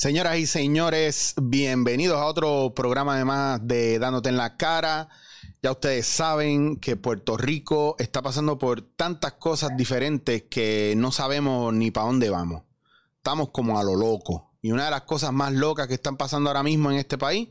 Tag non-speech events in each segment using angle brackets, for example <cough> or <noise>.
Señoras y señores, bienvenidos a otro programa de más de Dándote en la cara. Ya ustedes saben que Puerto Rico está pasando por tantas cosas diferentes que no sabemos ni para dónde vamos. Estamos como a lo loco. Y una de las cosas más locas que están pasando ahora mismo en este país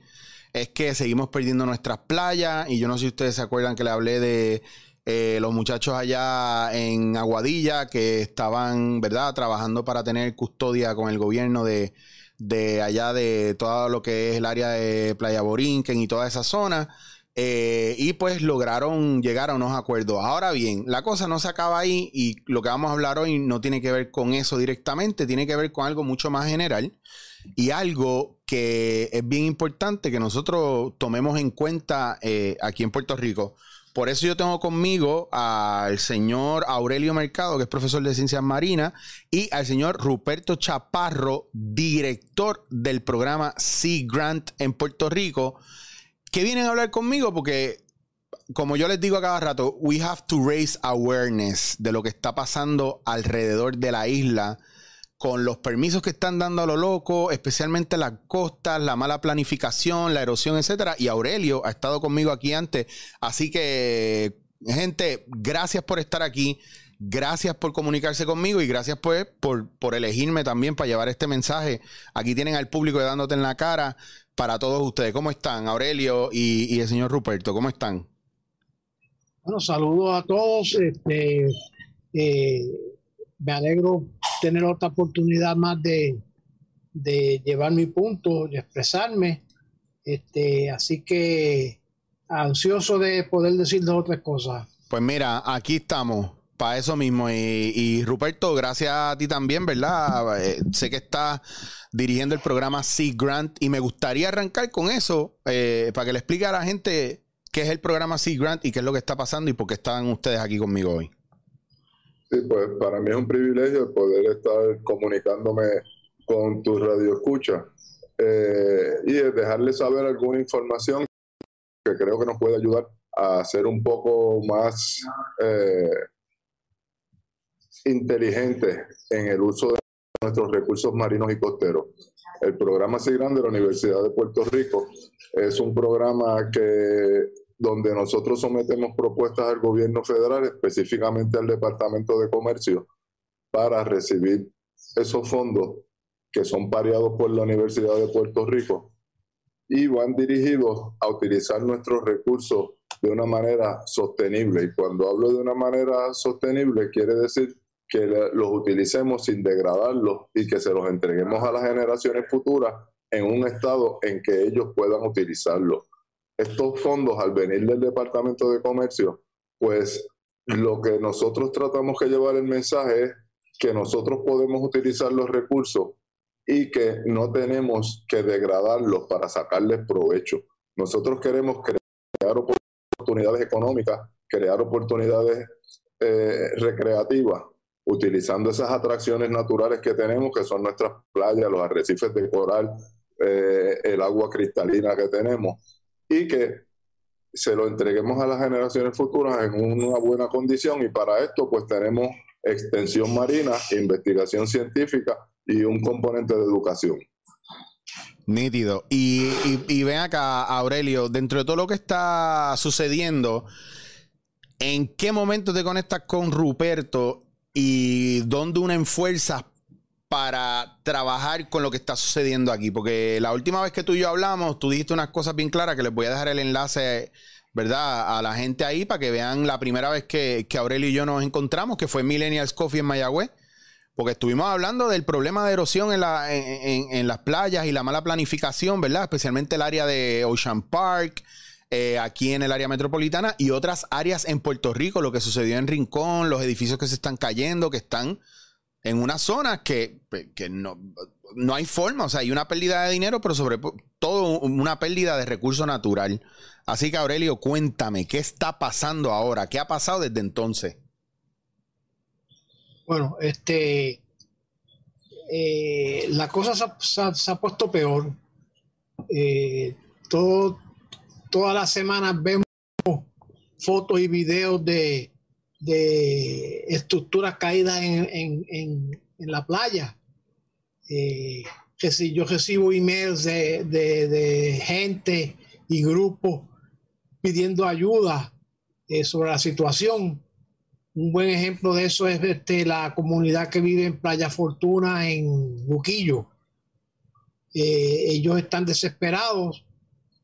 es que seguimos perdiendo nuestras playas. Y yo no sé si ustedes se acuerdan que le hablé de eh, los muchachos allá en Aguadilla que estaban, ¿verdad?, trabajando para tener custodia con el gobierno de de allá de todo lo que es el área de Playa Borinquen y toda esa zona. Eh, y pues lograron llegar a unos acuerdos. Ahora bien, la cosa no se acaba ahí y lo que vamos a hablar hoy no tiene que ver con eso directamente, tiene que ver con algo mucho más general y algo que es bien importante que nosotros tomemos en cuenta eh, aquí en Puerto Rico. Por eso yo tengo conmigo al señor Aurelio Mercado, que es profesor de ciencias marinas, y al señor Ruperto Chaparro, director del programa Sea Grant en Puerto Rico, que vienen a hablar conmigo porque, como yo les digo a cada rato, we have to raise awareness de lo que está pasando alrededor de la isla con los permisos que están dando a lo loco, especialmente las costas, la mala planificación, la erosión, etcétera. Y Aurelio ha estado conmigo aquí antes. Así que, gente, gracias por estar aquí. Gracias por comunicarse conmigo y gracias pues, por, por elegirme también para llevar este mensaje. Aquí tienen al público dándote en la cara para todos ustedes. ¿Cómo están, Aurelio y, el señor Ruperto? ¿Cómo están? Bueno, saludos a todos. Este, eh, me alegro tener otra oportunidad más de, llevar mi punto, de expresarme. Este, así que ansioso de poder decir dos otras cosas. Pues mira, aquí estamos para eso mismo. Y, Ruperto, gracias a ti también, ¿verdad? Eh, sé que estás dirigiendo el programa Sea Grant y me gustaría arrancar con eso eh, para que le explique a la gente qué es el programa Sea Grant y qué es lo que está pasando y por qué están ustedes aquí conmigo hoy. Sí, pues para mí es un privilegio poder estar comunicándome con tu radio escucha eh, y dejarles saber alguna información que creo que nos puede ayudar a ser un poco más eh, inteligente en el uso de nuestros recursos marinos y costeros. El programa SIGRAN de la Universidad de Puerto Rico es un programa que donde nosotros sometemos propuestas al gobierno federal, específicamente al Departamento de Comercio, para recibir esos fondos que son pareados por la Universidad de Puerto Rico y van dirigidos a utilizar nuestros recursos de una manera sostenible. Y cuando hablo de una manera sostenible, quiere decir que los utilicemos sin degradarlos y que se los entreguemos a las generaciones futuras en un estado en que ellos puedan utilizarlos estos fondos al venir del Departamento de Comercio, pues lo que nosotros tratamos que llevar el mensaje es que nosotros podemos utilizar los recursos y que no tenemos que degradarlos para sacarles provecho. Nosotros queremos crear oportunidades económicas, crear oportunidades eh, recreativas, utilizando esas atracciones naturales que tenemos, que son nuestras playas, los arrecifes de coral, eh, el agua cristalina que tenemos y que se lo entreguemos a las generaciones futuras en una buena condición y para esto pues tenemos extensión marina, investigación científica y un componente de educación. Nítido. Y, y, ven acá, Aurelio, dentro de todo lo que está sucediendo, ¿en qué momento te conectas con Ruperto y dónde unen fuerzas para trabajar con lo que está sucediendo aquí. Porque la última vez que tú y yo hablamos, tú dijiste unas cosas bien claras que les voy a dejar el enlace, ¿verdad? A la gente ahí para que vean la primera vez que, Aurelio y yo nos encontramos, que fue Millennials Coffee en Mayagüez. Porque estuvimos hablando del problema de erosión en, la, en, las playas y la mala planificación, ¿verdad? Especialmente el área de Ocean Park, eh, aquí en el área metropolitana y otras áreas en Puerto Rico, lo que sucedió en Rincón, los edificios que se están cayendo, que están en una zona que, no, no, hay forma, o sea, hay una pérdida de dinero, pero sobre todo una pérdida de recurso natural. Así que Aurelio, cuéntame, ¿qué está pasando ahora? ¿Qué ha pasado desde entonces? Bueno, este, eh, la cosa se ha, puesto peor. Eh, todo, todas las semanas vemos fotos y videos de de estructuras caídas en, la playa. Eh, que si yo recibo emails de, de, gente y grupos pidiendo ayuda eh, sobre la situación. Un buen ejemplo de eso es este, la comunidad que vive en Playa Fortuna, en Buquillo. Eh, ellos están desesperados.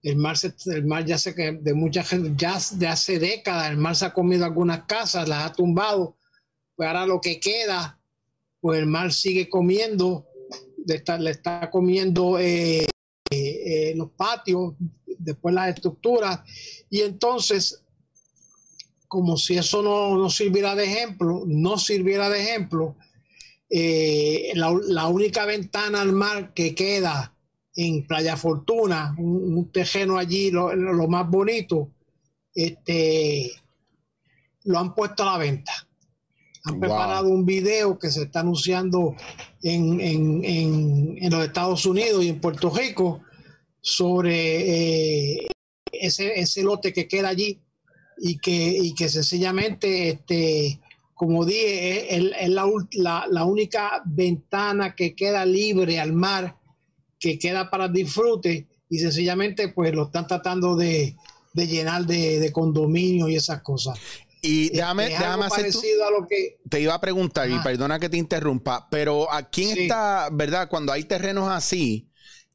El mar, el mar ya se de mucha gente, ya de hace décadas, el mar se ha comido algunas casas, las ha tumbado. Pues ahora lo que queda, pues el mar sigue comiendo, le está, comiendo eh, eh, los patios, después las estructuras. Y entonces, como si eso no, no sirviera de ejemplo, no sirviera de ejemplo, eh, la, única ventana al mar que queda en Playa Fortuna, un, terreno allí, lo, más bonito, este, lo han puesto a la venta. Han preparado un video que se está anunciando en, en, los Estados Unidos y en Puerto Rico sobre eh, ese, ese, lote que queda allí y que, y que sencillamente este, como dije, es, la, única ventana que queda libre al mar, que queda para disfrute y sencillamente pues lo están tratando de, llenar de, condominio y esas cosas. Y déjame, déjame hacer a lo que... Te iba a preguntar, y perdona que te interrumpa, pero ¿a quién está, verdad, cuando hay terrenos así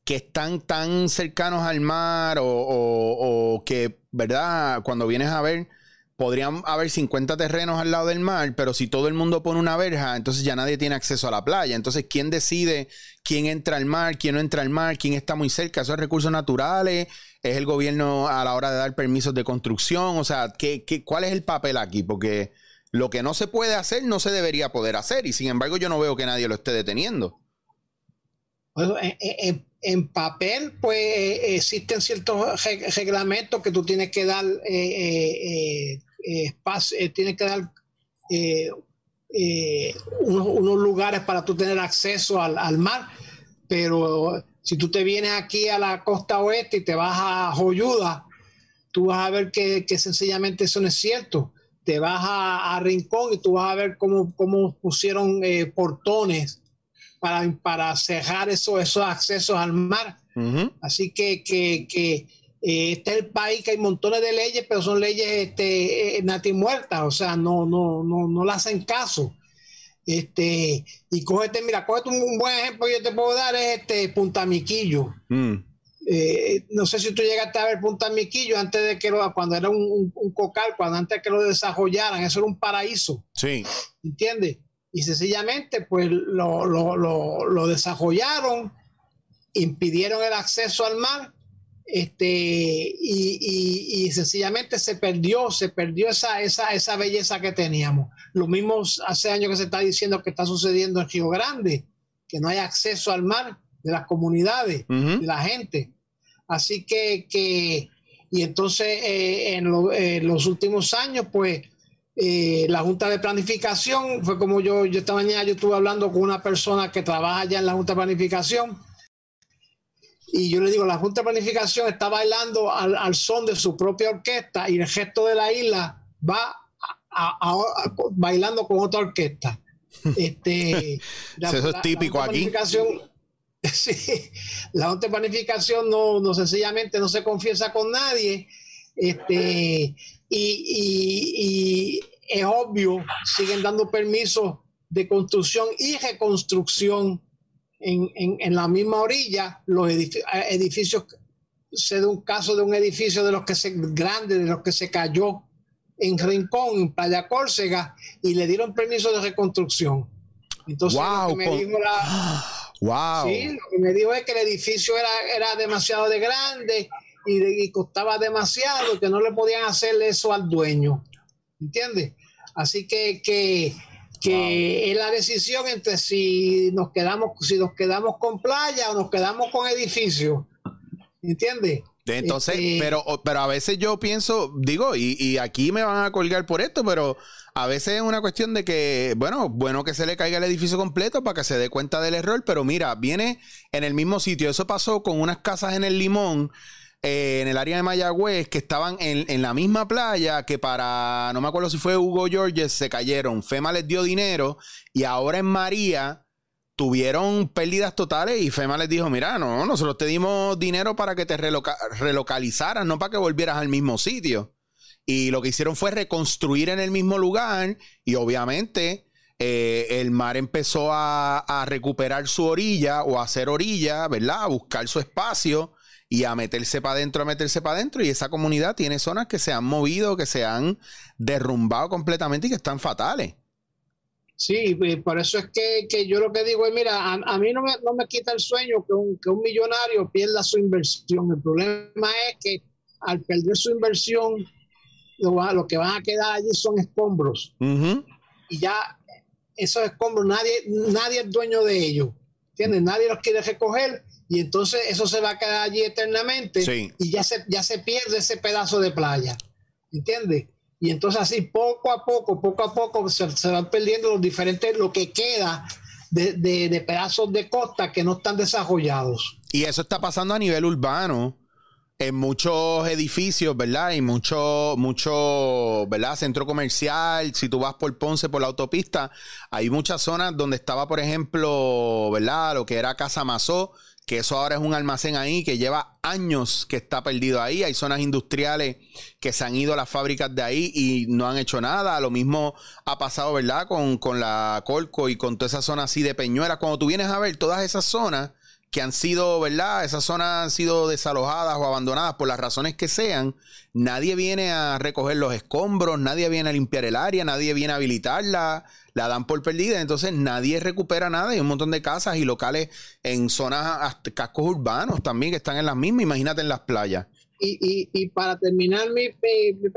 que están tan cercanos al mar o, o que, verdad, cuando vienes a ver podrían haber 50 terrenos al lado del mar, pero si todo el mundo pone una verja, entonces ya nadie tiene acceso a la playa. Entonces, ¿quién decide quién entra al mar, quién no entra al mar, quién está muy cerca? ¿Esos recursos naturales? ¿Es el gobierno a la hora de dar permisos de construcción? O sea, ¿qué, qué, cuál es el papel aquí? Porque lo que no se puede hacer no se debería poder hacer y sin embargo yo no veo que nadie lo esté deteniendo. en, papel, pues eh, existen ciertos reglamentos que tú tienes que dar eh, eh, eh, eh, tiene que dar eh, unos, lugares para tú tener acceso al, mar, pero si tú te vienes aquí a la costa oeste y te vas a Joyuda, tú vas a ver que, sencillamente eso no es cierto. Te vas a, Rincón y tú vas a ver cómo, cómo pusieron portones para, para cerrar eso, esos accesos al mar. Así que, que, que eh, este es el país que hay montones de leyes, pero son leyes este, eh, natimuertas, o sea, no, no, no, no le hacen caso. Este, y cógete, mira, cógete un, buen ejemplo que yo te puedo dar es este Punta Miquillo. Mm. Eh, no sé si tú llegaste a ver Punta Miquillo antes de que lo, cuando era un, cocal, cuando antes de que lo desarrollaran, eso era un paraíso. Sí. ¿Entiendes? Y sencillamente, pues lo, lo, lo, lo desarrollaron, impidieron el acceso al mar este, y, sencillamente se perdió, se perdió esa, esa, esa belleza que teníamos. Lo mismo hace años que se está diciendo que está sucediendo en Río Grande, que no hay acceso al mar de las comunidades, de la gente. Así que, que y entonces eh, en, los últimos años, pues eh, la Junta de Planificación, fue como yo, yo esta mañana yo estuve hablando con una persona que trabaja ya en la Junta de Planificación, y yo le digo, la Junta de Planificación está bailando al, son de su propia orquesta y el gesto de la isla va bailando con otra orquesta. <laughs> Este, Eso es típico aquí. <laughs> Sí, la Junta de Planificación no, no sencillamente no se confiesa con nadie. Este, y, y es obvio, siguen dando permisos de construcción y reconstrucción en, la misma orilla, los edificios, se da un caso de un edificio de los que se, grande, de los que se cayó en Rincón, en Playa Córcega, y le dieron permiso de reconstrucción. Entonces, lo que me dijo Wow. <gasps> Sí, lo que me dijo es que el edificio era, era demasiado de grande y, y, costaba demasiado, que no le podían hacer eso al dueño. ¿Entiendes? Así que, que que es la decisión entre si nos quedamos si nos quedamos con playa o nos quedamos con edificio ¿entiendes? Entonces, este, pero, pero a veces yo pienso, digo, y, y, aquí me van a colgar por esto, pero a veces es una cuestión de que, bueno, bueno que se le caiga el edificio completo para que se dé cuenta del error, pero mira, viene en el mismo sitio. Eso pasó con unas casas en el Limón en el área de Mayagüez que estaban en, la misma playa que para, no me acuerdo si fue Hugo Georges, se cayeron. FEMA les dio dinero y ahora en María tuvieron pérdidas totales y FEMA les dijo, mira, no, nosotros te dimos dinero para que te relocalizaras, no para que volvieras al mismo sitio. Y lo que hicieron fue reconstruir en el mismo lugar y obviamente eh, el mar empezó a, recuperar su orilla o a hacer orilla, ¿verdad? A buscar su espacio y a meterse para adentro, a meterse para adentro. Y esa comunidad tiene zonas que se han movido, que se han derrumbado completamente y que están fatales. Sí, por eso es que, yo lo que digo es, mira, a, mí no me, no me, quita el sueño que un, que un millonario pierda su inversión. El problema es que al perder su inversión, lo, que van a quedar allí son escombros. Y ya esos escombros, nadie, nadie es dueño de ellos. ¿Entiendes? Nadie los quiere recoger y entonces eso se va a quedar allí eternamente y ya se, ya se pierde ese pedazo de playa. ¿Entiendes? Y entonces así poco a poco, poco a poco se, se van perdiendo los diferentes, lo que queda de, de, pedazos de costa que no están desarrollados. Y eso está pasando a nivel urbano en muchos edificios, ¿verdad? Y mucho, mucho, ¿verdad? Centro comercial, si tú vas por Ponce, por la autopista, hay muchas zonas donde estaba, por ejemplo, ¿verdad? Lo que era Casa Mazó, que eso ahora es un almacén ahí que lleva años que está perdido ahí. Hay zonas industriales que se han ido a las fábricas de ahí y no han hecho nada. Lo mismo ha pasado, ¿verdad? Con, con la Colco y con toda esa zona así de Peñuelas. Cuando tú vienes a ver todas esas zonas, que han sido, ¿verdad? Esas zonas han sido desalojadas o abandonadas por las razones que sean. Nadie viene a recoger los escombros, nadie viene a limpiar el área, nadie viene a habilitarla, la dan por perdida. Entonces nadie recupera nada. Hay un montón de casas y locales en zonas, cascos urbanos también que están en las mismas. Imagínate en las playas y, y, para terminar mi, mi,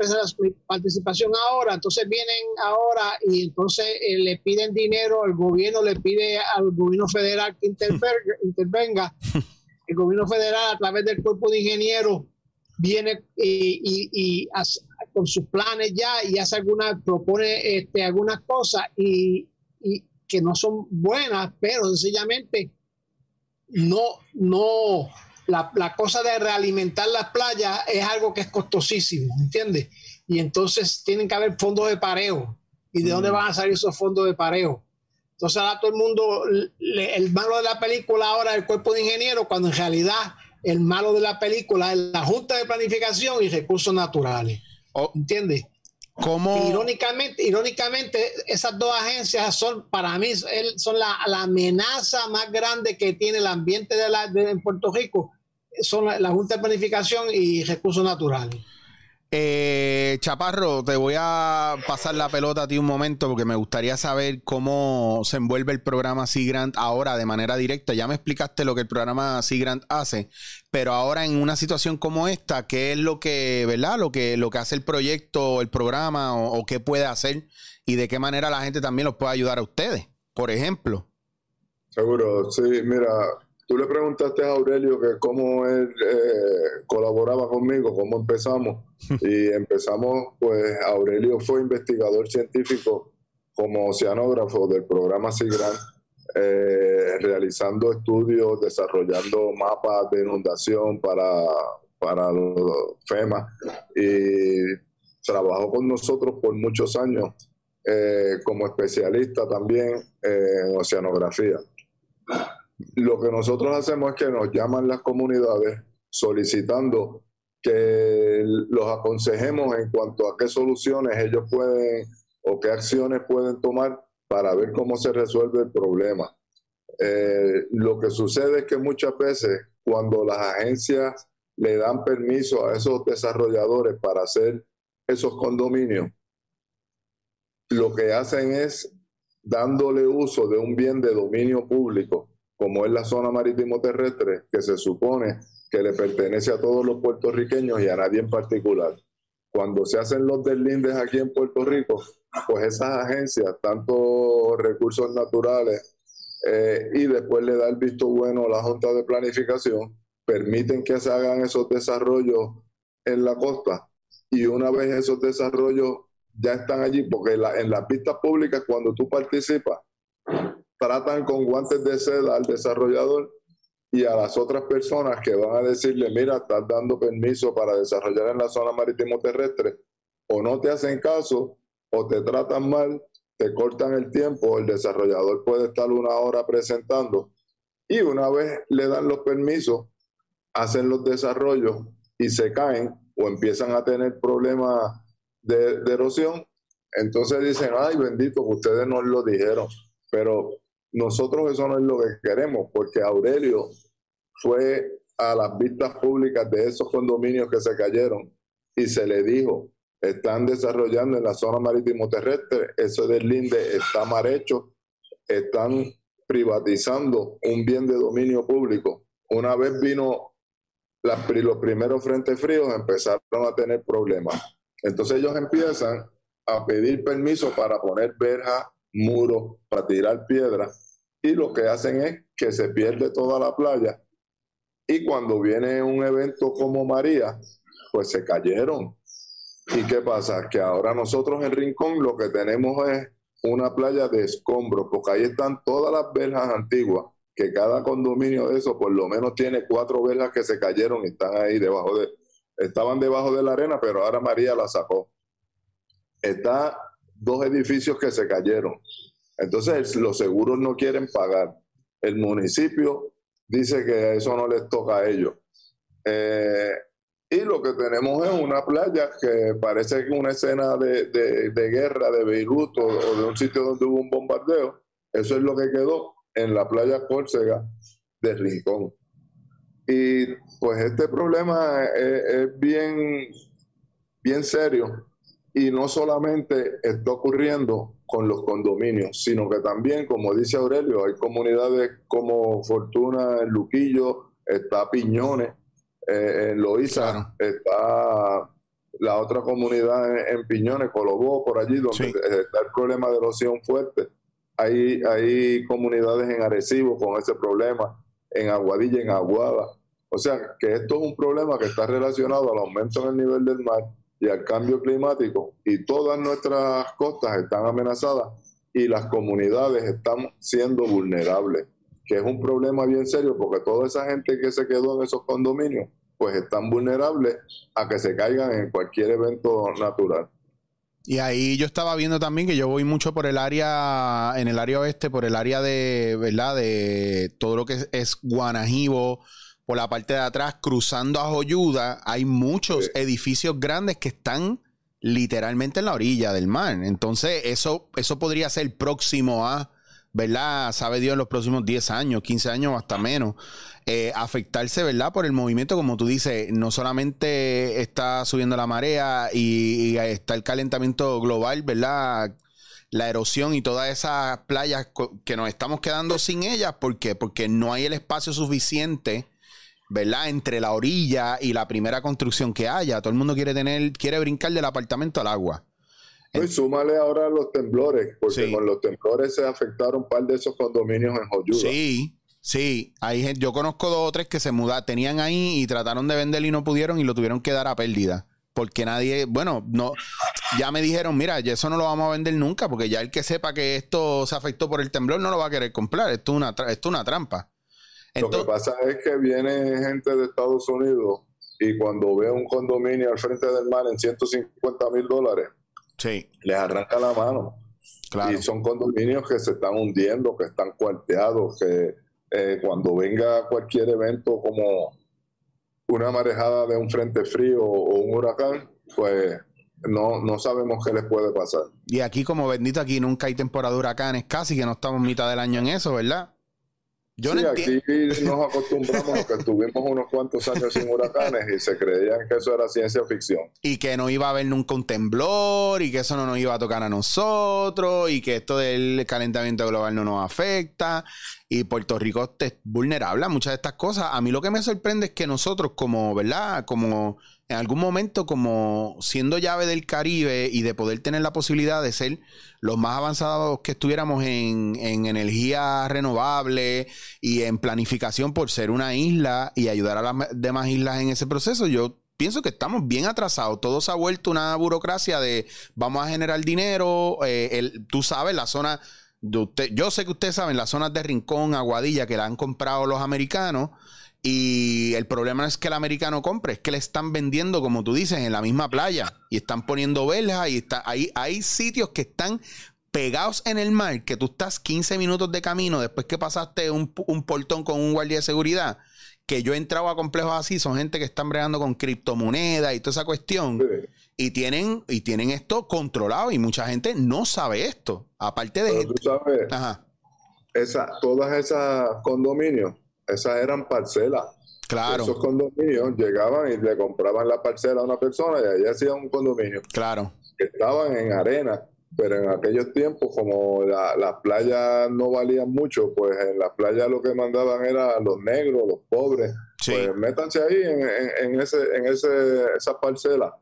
participación ahora, entonces vienen ahora y entonces eh, le piden dinero, el gobierno le pide al gobierno federal que <laughs> intervenga, el gobierno federal a través del cuerpo de ingenieros viene y, y, con sus planes ya y hace algunas, propone este, algunas cosas y, que no son buenas, pero sencillamente no, no, la, cosa de realimentar las playas es algo que es costosísimo, ¿entiendes? Y entonces tienen que haber fondos de pareo. ¿Y de dónde mm. van a salir esos fondos de pareo? Entonces ahora todo el mundo, el malo de la película ahora es el cuerpo de ingenieros, cuando en realidad el malo de la película es la Junta de Planificación y Recursos Naturales. Oh. ¿Entiendes? Irónicamente, irónicamente, esas dos agencias son, para mí, son la, amenaza más grande que tiene el ambiente de, la, en Puerto Rico, son la, Junta de Planificación y Recursos Naturales. Eh, Chaparro, te voy a pasar la pelota a ti un momento porque me gustaría saber cómo se envuelve el programa Sea Grant ahora de manera directa. Ya me explicaste lo que el programa Sea Grant hace, pero ahora en una situación como esta, ¿qué es lo que, verdad? Lo que, lo que hace el proyecto, el programa o, o qué puede hacer y de qué manera la gente también los puede ayudar a ustedes, por ejemplo. Seguro, sí, mira, Tú le preguntaste a Aurelio que cómo él eh, colaboraba conmigo, cómo empezamos. <laughs> Y empezamos, pues Aurelio fue investigador científico como oceanógrafo del programa SIGRAN, eh, realizando estudios, desarrollando mapas de inundación para, para los FEMA. Y trabajó con nosotros por muchos años eh, como especialista también en oceanografía lo que nosotros hacemos es que nos llaman las comunidades solicitando que los aconsejemos en cuanto a qué soluciones ellos pueden o qué acciones pueden tomar para ver cómo se resuelve el problema. Eh, lo que sucede es que muchas veces cuando las agencias le dan permiso a esos desarrolladores para hacer esos condominios, lo que hacen es dándole uso de un bien de dominio público como es la zona marítimo terrestre, que se supone que le pertenece a todos los puertorriqueños y a nadie en particular. Cuando se hacen los deslindes aquí en Puerto Rico, pues esas agencias, tanto recursos naturales eh, y después le da el visto bueno a la Junta de Planificación, permiten que se hagan esos desarrollos en la costa. Y una vez esos desarrollos ya están allí, porque en las pistas públicas, cuando tú participas, tratan con guantes de seda al desarrollador y a las otras personas que van a decirle, mira, estás dando permiso para desarrollar en la zona marítimo terrestre, o no te hacen caso, o te tratan mal, te cortan el tiempo, el desarrollador puede estar una hora presentando y una vez le dan los permisos, hacen los desarrollos y se caen o empiezan a tener problemas de, erosión, entonces dicen, ay bendito, ustedes nos lo dijeron, pero nosotros eso no es lo que queremos, porque Aurelio fue a las vistas públicas de esos condominios que se cayeron y se le dijo, están desarrollando en la zona marítimo terrestre, eso del linde está mal hecho, están privatizando un bien de dominio público. Una vez vino los primeros frentes fríos, empezaron a tener problemas. Entonces ellos empiezan a pedir permiso para poner verja, muros, para tirar piedras, y lo que hacen es que se pierde toda la playa. Y cuando viene un evento como María, pues se cayeron. ¿Y qué pasa? Que ahora nosotros en Rincón lo que tenemos es una playa de escombros, porque ahí están todas las verjas antiguas, que cada condominio de eso por lo menos tiene cuatro verjas que se cayeron y están ahí debajo de, estaban debajo de la arena, pero ahora María la sacó. Está dos edificios que se cayeron. Entonces los seguros no quieren pagar. El municipio dice que eso no les toca a ellos. Eh, y lo que tenemos es una playa que parece una escena de, guerra de Beirut o, de un sitio donde hubo un bombardeo. Eso es lo que quedó en la playa Córcega de Rincón. Y pues este problema es, bien, bien serio y no solamente está ocurriendo con los condominios, sino que también, como dice Aurelio, hay comunidades como Fortuna, Luquillo, está Piñones, eh, en Loíza está la otra comunidad en, Piñones, Colobó, por allí, donde está el problema de erosión fuerte. Hay, hay comunidades en Arecibo con ese problema, en Aguadilla, en Aguada. O sea, que esto es un problema que está relacionado al aumento en el nivel del mar y al cambio climático y todas nuestras costas están amenazadas y las comunidades están siendo vulnerables que es un problema bien serio porque toda esa gente que se quedó en esos condominios, pues están vulnerables a que se caigan en cualquier evento natural. Y ahí yo estaba viendo también que yo voy mucho por el área, en el área oeste, por el área de, ¿verdad? De todo lo que es, Guanajibo, por la parte de atrás, cruzando a Joyuda, hay muchos edificios grandes que están literalmente en la orilla del mar. Entonces, eso, eso podría ser próximo a ¿verdad? Sabe Dios en los próximos 10 años, 15 años hasta menos, eh, afectarse, ¿verdad? Por el movimiento, como tú dices, no solamente está subiendo la marea y, está el calentamiento global, ¿verdad? La erosión y todas esas playas que nos estamos quedando sin ellas, ¿por qué? Porque no hay el espacio suficiente. ¿Verdad? Entre la orilla y la primera construcción que haya. Todo el mundo quiere tener, quiere brincar del apartamento al agua. Y súmale ahora los temblores, porque con los temblores se afectaron un par de esos condominios en Joyuda. Sí, sí. Hay, yo conozco dos o tres que se mudaron, tenían ahí y trataron de vender y no pudieron y lo tuvieron que dar a pérdida. Porque nadie, bueno, no, ya me dijeron, mira, eso no lo vamos a vender nunca, porque ya el que sepa que esto se afectó por el temblor no lo va a querer comprar. Esto es una, esto es una trampa. Lo que pasa es que viene gente de Estados Unidos y cuando ve un condominio al frente del mar en 150 mil dólares, Sí. Les arranca la mano. Y son condominios que se están hundiendo, que están cuarteados, que eh, cuando venga cualquier evento como una marejada de un frente frío o un huracán, pues no, no sabemos qué les puede pasar. Y aquí, como bendito, aquí nunca hay temporada de huracanes, casi que no estamos mitad del año en eso, ¿verdad? Yo sí, aquí nos <laughs> acostumbramos a que tuvimos unos cuantos años sin huracanes y se creían que eso era ciencia ficción. Y que no iba a haber nunca un temblor y que eso no nos iba a tocar a nosotros y que esto del calentamiento global no nos afecta y Puerto Rico es vulnerable a muchas de estas cosas. A mí lo que me sorprende es que nosotros como, ¿verdad? Como en algún momento como siendo llave del Caribe y de poder tener la posibilidad de ser los más avanzados que estuviéramos en, energía renovable y en planificación por ser una isla y ayudar a las demás islas en ese proceso, yo pienso que estamos bien atrasados. Todo se ha vuelto una burocracia de vamos a generar dinero. Eh, tú sabes, la zona de usted, yo sé que ustedes saben, las zonas de Rincón, Aguadilla, que la han comprado los americanos. Y el problema no es que el americano compre, es que le están vendiendo, como tú dices, en la misma playa. Y están poniendo velas y está, hay, hay sitios que están pegados en el mar, que tú estás 15 minutos de camino después que pasaste un, portón con un guardia de seguridad, que yo he entrado a complejos así, son gente que están bregando con criptomonedas y toda esa cuestión. Y tienen, y tienen esto controlado y mucha gente no sabe esto. Aparte de Pero tú sabes, Esa, todas esas condominios, esas eran parcelas. Claro. Esos condominios llegaban y le compraban la parcela a una persona y ahí hacían un condominio. Claro. estaban en arena, pero en aquellos tiempos, como las playas no valían mucho, pues en las playas lo que mandaban era los negros, los pobres. Pues métanse ahí en, ese, en ese, esa parcela.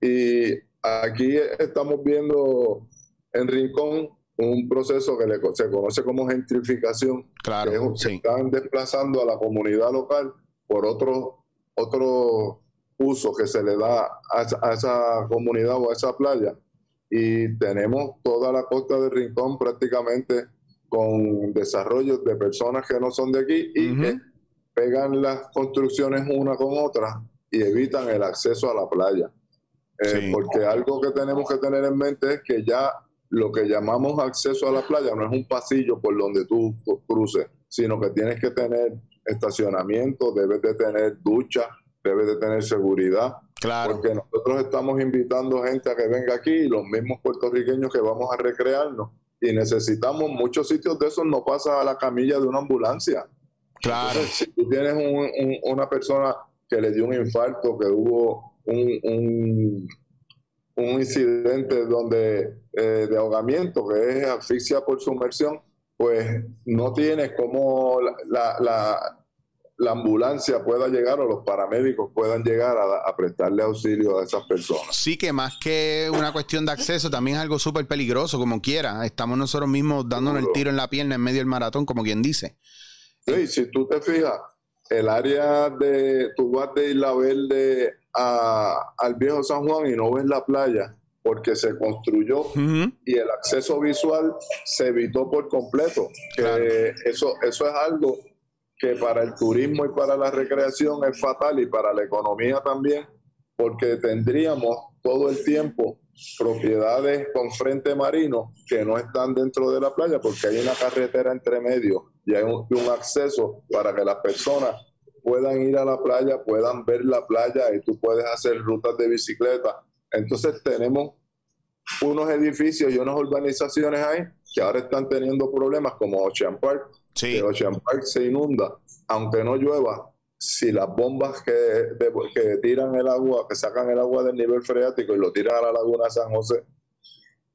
Y aquí estamos viendo en Rincón un proceso que se conoce como gentrificación, claro, que, están desplazando a la comunidad local por otro, otro uso que se le da a, esa comunidad o a esa playa. Y tenemos toda la costa de Rincón prácticamente con desarrollos de personas que no son de aquí y que pegan las construcciones una con otra y evitan el acceso a la playa. Eh, porque algo que tenemos que tener en mente es que ya lo que llamamos acceso a la playa no es un pasillo por donde tú cruces, sino que tienes que tener estacionamiento, debes de tener ducha, debes de tener seguridad. Claro. Porque nosotros estamos invitando gente a que venga aquí, los mismos puertorriqueños que vamos a recrearnos, y necesitamos muchos sitios de esos, no pasa a la camilla de una ambulancia. Claro. si tú tienes una persona que le dio un infarto, que hubo un un incidente donde eh, de ahogamiento, que es asfixia por sumersión, pues no tienes como la, la, la, ambulancia pueda llegar o los paramédicos puedan llegar a, prestarle auxilio a esas personas. Sí, que más que una cuestión de acceso, también es algo súper peligroso, como quiera. Estamos nosotros mismos dándonos el tiro en la pierna en medio del maratón, como quien dice. Sí, si tú te fijas, el área de, tú vas de Isla Verde al viejo San Juan y no ves la playa porque se construyó y el acceso visual se evitó por completo. Que eso, eso es algo que para el turismo y para la recreación es fatal y para la economía también, porque tendríamos todo el tiempo propiedades con frente marino que no están dentro de la playa porque hay una carretera entre medio y hay un acceso para que las personas puedan ir a la playa, puedan ver la playa y tú puedes hacer rutas de bicicleta. Entonces tenemos unos edificios y unas urbanizaciones ahí que ahora están teniendo problemas como Ocean Park. Sí. Ocean Park se inunda, aunque no llueva, si las bombas que, que tiran el agua, que sacan el agua del nivel freático y lo tiran a la laguna San José,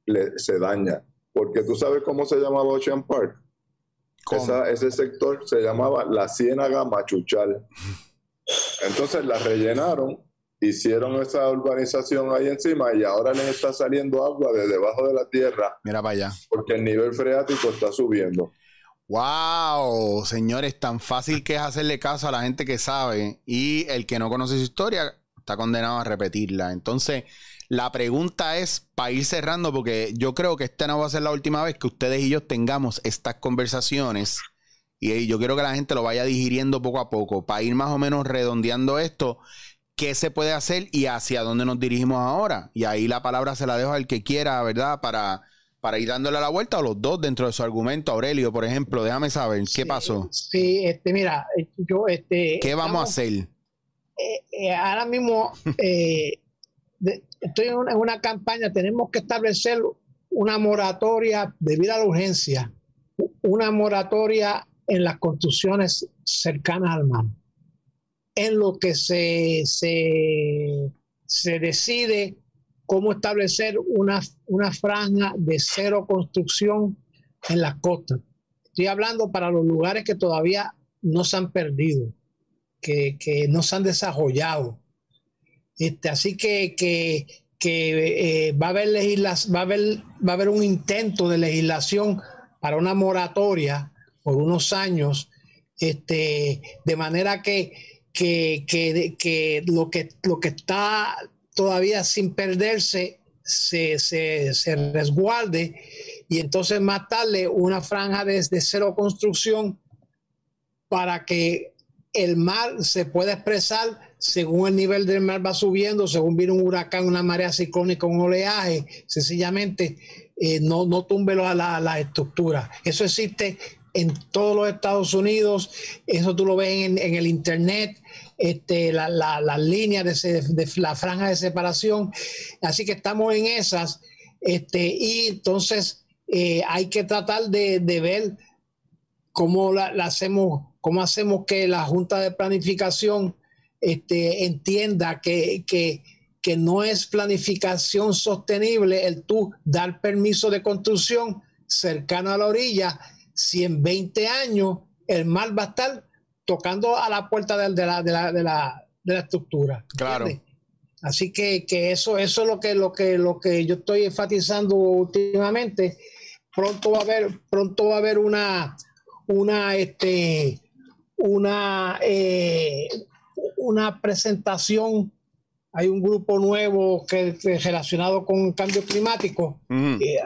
le, se daña. Porque tú sabes cómo se llamaba Ocean Park ese sector se llamaba la Ciénaga Machuchal. Entonces la rellenaron, hicieron esa urbanización ahí encima y ahora les está saliendo agua de debajo de la tierra. Mira para allá. Porque el nivel freático está subiendo. ¡Wow! Señores, tan fácil que es hacerle caso a la gente que sabe y el que no conoce su historia está condenado a repetirla. Entonces, la pregunta es, para ir cerrando, porque yo creo que esta no va a ser la última vez que ustedes y yo tengamos estas conversaciones. Y yo quiero que la gente lo vaya digiriendo poco a poco, para ir más o menos redondeando esto, qué se puede hacer y hacia dónde nos dirigimos ahora. Y ahí la palabra se la dejo al que quiera, ¿verdad? Para, para ir dándole la vuelta a los dos dentro de su argumento. Aurelio, por ejemplo, déjame saber, ¿qué pasó? Sí, este, mira, yo, este... ¿Qué vamos a hacer? Eh, eh, ahora mismo... Eh, estoy en una, campaña, tenemos que establecer una moratoria debido a la urgencia, una moratoria en las construcciones cercanas al mar, en lo que se, se, decide cómo establecer una, una franja de cero construcción en las costas. Estoy hablando para los lugares que todavía no se han perdido, que, que no se han desarrollado. Este, así que, que, eh, va, a haber va, a haber, va a haber un intento de legislación para una moratoria por unos años, este, de manera que, que, lo que lo que está todavía sin perderse se, resguarde y entonces matarle una franja desde de cero construcción para que el mar se pueda expresar según el nivel del mar va subiendo, según viene un huracán, una marea ciclónica, un oleaje, sencillamente eh, no, no tumbe la, la, estructura. Eso existe en todos los Estados Unidos, eso tú lo ves en, el Internet, este, las la, líneas de, de, la franja de separación. Así que estamos en esas. Este, y entonces eh, hay que tratar de, ver cómo la, hacemos, cómo hacemos que la Junta de Planificación este, entienda que, que, que no es planificación sostenible el tú dar permiso de construcción cercano a la orilla si en 20 años el mar va a estar tocando a la puerta de, la, de, la, de, la, de la, estructura. Claro. Así que, que, eso, eso es lo que, lo, que, lo que yo estoy enfatizando últimamente. Pronto va a haber, pronto va a haber una, una, este, una, eh, una presentación. Hay un grupo nuevo que, relacionado con el cambio climático. Eh,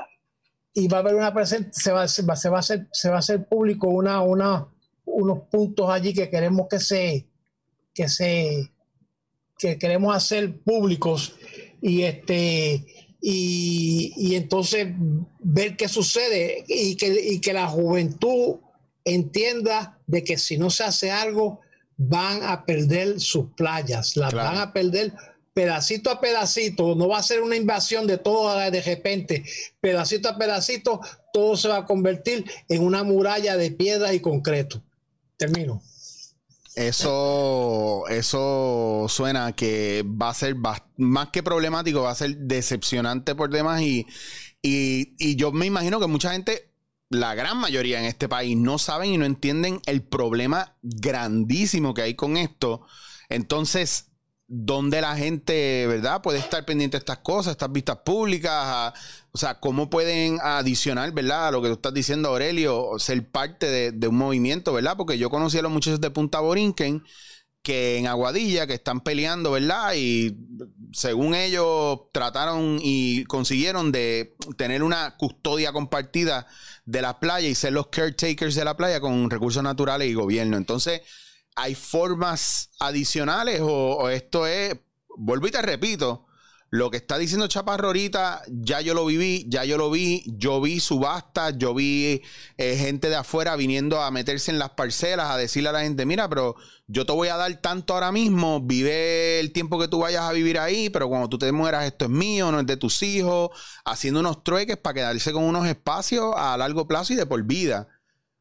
y va a haber una presentación, se va, se, va, se, va a hacer, se va a hacer público una, una, unos puntos allí que queremos que se, que se, que queremos hacer públicos y este y, y entonces ver qué sucede y que, y que la juventud entienda de que si no se hace algo van a perder sus playas, las van a perder pedacito a pedacito, no va a ser una invasión de todo de repente, pedacito a pedacito, todo se va a convertir en una muralla de piedra y concreto. Termino. Eso, eso suena que va a ser más que problemático, va a ser decepcionante por demás y, y, y yo me imagino que mucha gente la gran mayoría en este país no saben y no entienden el problema grandísimo que hay con esto. Entonces, ¿dónde la gente, verdad, puede estar pendiente de estas cosas, estas vistas públicas? o sea, ¿cómo pueden adicionar, verdad, a lo que tú estás diciendo, Aurelio, ser parte de, de un movimiento, verdad? Porque yo conocí a los muchachos de Punta Borinquen que en Aguadilla, que están peleando, ¿verdad? Y según ellos trataron y consiguieron de tener una custodia compartida de la playa y ser los caretakers de la playa con recursos naturales y gobierno. Entonces, ¿hay formas adicionales o, esto es, vuelvo y te repito, lo que está diciendo Chaparro ahorita, ya yo lo viví, ya yo lo vi, yo vi subastas, yo vi eh, gente de afuera viniendo a meterse en las parcelas, a decirle a la gente, mira, pero yo te voy a dar tanto ahora mismo, vive el tiempo que tú vayas a vivir ahí, pero cuando tú te mueras esto es mío, no es de tus hijos, haciendo unos trueques para quedarse con unos espacios a largo plazo y de por vida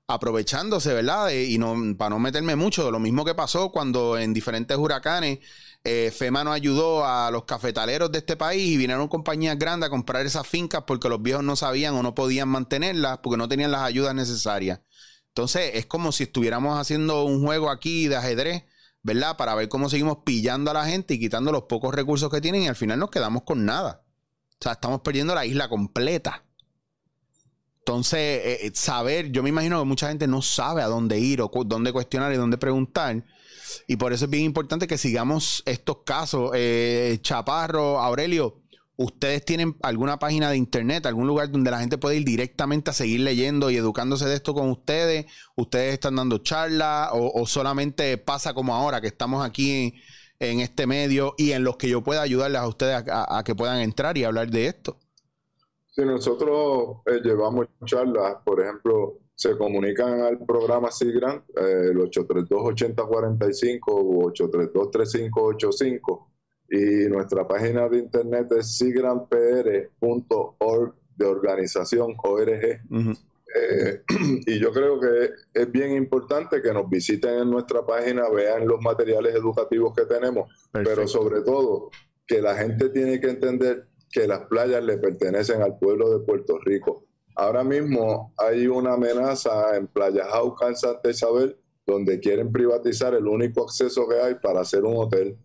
aprovechándose, ¿verdad? y no, para no meterme mucho, lo mismo que pasó cuando en diferentes huracanes eh, FEMA nos ayudó a los cafetaleros de este país y vinieron compañías grandes a comprar esas fincas porque los viejos no sabían o no podían mantenerlas porque no tenían las ayudas necesarias. Entonces es como si estuviéramos haciendo un juego aquí de ajedrez, ¿verdad? Para ver cómo seguimos pillando a la gente y quitando los pocos recursos que tienen y al final nos quedamos con nada. O sea, estamos perdiendo la isla completa. Entonces, eh, eh, saber, yo me imagino que mucha gente no sabe a dónde ir o dónde cuestionar y dónde preguntar. Y por eso es bien importante que sigamos estos casos. Eh, Chaparro, Aurelio, ¿ustedes tienen alguna página de internet, algún lugar donde la gente puede ir directamente a seguir leyendo y educándose de esto con ustedes? ¿Ustedes están dando charlas o, solamente pasa como ahora que estamos aquí en, este medio y en los que yo pueda ayudarles a ustedes a, que puedan entrar y hablar de esto? Sí, nosotros eh, llevamos charlas, por ejemplo, se comunican al programa SIGRANT, eh, el 832-8045 u 832-3585 y nuestra página de internet es sigrantpr.org de organización ORG. Eh, <clears throat> y yo creo que es bien importante que nos visiten en nuestra página, vean los materiales educativos que tenemos, pero sobre todo que la gente tiene que entender que las playas le pertenecen al pueblo de Puerto Rico Ahora mismo hay una amenaza en Playa Jauca, en Santa Isabel, donde quieren privatizar el único acceso que hay para hacer un hotel.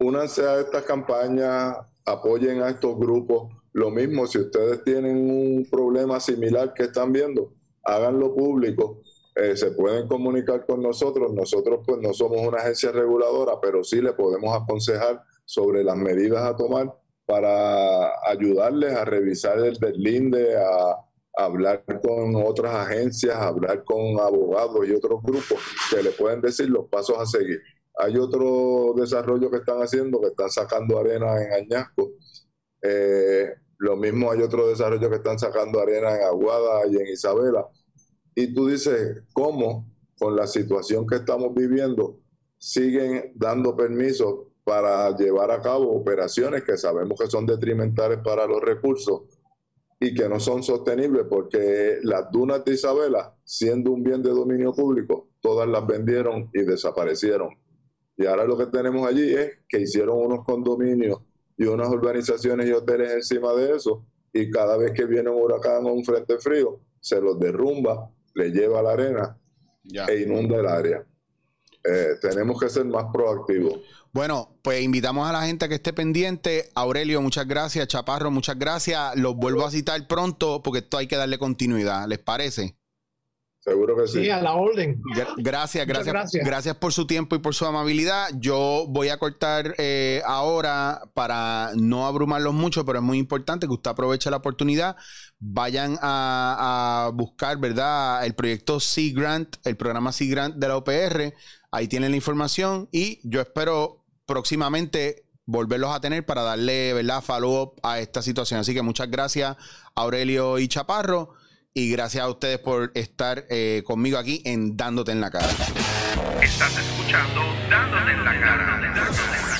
Únanse a estas campañas, apoyen a estos grupos. Lo mismo, si ustedes tienen un problema similar que están viendo, háganlo público. Eh, se pueden comunicar con nosotros. Nosotros pues no somos una agencia reguladora, pero sí le podemos aconsejar sobre las medidas a tomar para ayudarles a revisar el deslinde, a, hablar con otras agencias, hablar con abogados y otros grupos que le pueden decir los pasos a seguir. Hay otro desarrollo que están haciendo, que están sacando arena en Añasco. Eh, lo mismo hay otro desarrollo que están sacando arena en Aguada y en Isabela. Y tú dices, ¿cómo con la situación que estamos viviendo siguen dando permisos para llevar a cabo operaciones que sabemos que son detrimentales para los recursos y que no son sostenibles porque las dunas de Isabela, siendo un bien de dominio público, todas las vendieron y desaparecieron. Y ahora lo que tenemos allí es que hicieron unos condominios y unas urbanizaciones y hoteles encima de eso y cada vez que viene un huracán o un frente frío, se los derrumba, le lleva la arena e inunda el área. Eh, tenemos que ser más proactivos. Bueno, pues invitamos a la gente a que esté pendiente. Aurelio, muchas gracias. Chaparro, muchas gracias. Los vuelvo a citar pronto porque esto hay que darle continuidad. ¿Les parece? Seguro que sí. Sí, a la orden. Gracias, gracias, gracias, por su tiempo y por su amabilidad. Yo voy a cortar eh, ahora para no abrumarlos mucho, pero es muy importante que usted aproveche la oportunidad. Vayan a, a buscar, ¿verdad? El proyecto Sea Grant, el programa Sea Grant de la OPR. Ahí tienen la información y yo espero próximamente volverlos a tener para darle, ¿verdad?, follow-up a esta situación. Así que muchas gracias, Aurelio y Chaparro, y gracias a ustedes por estar eh, conmigo aquí en Dándote en la cara. Estás escuchando. Dándote en la cara.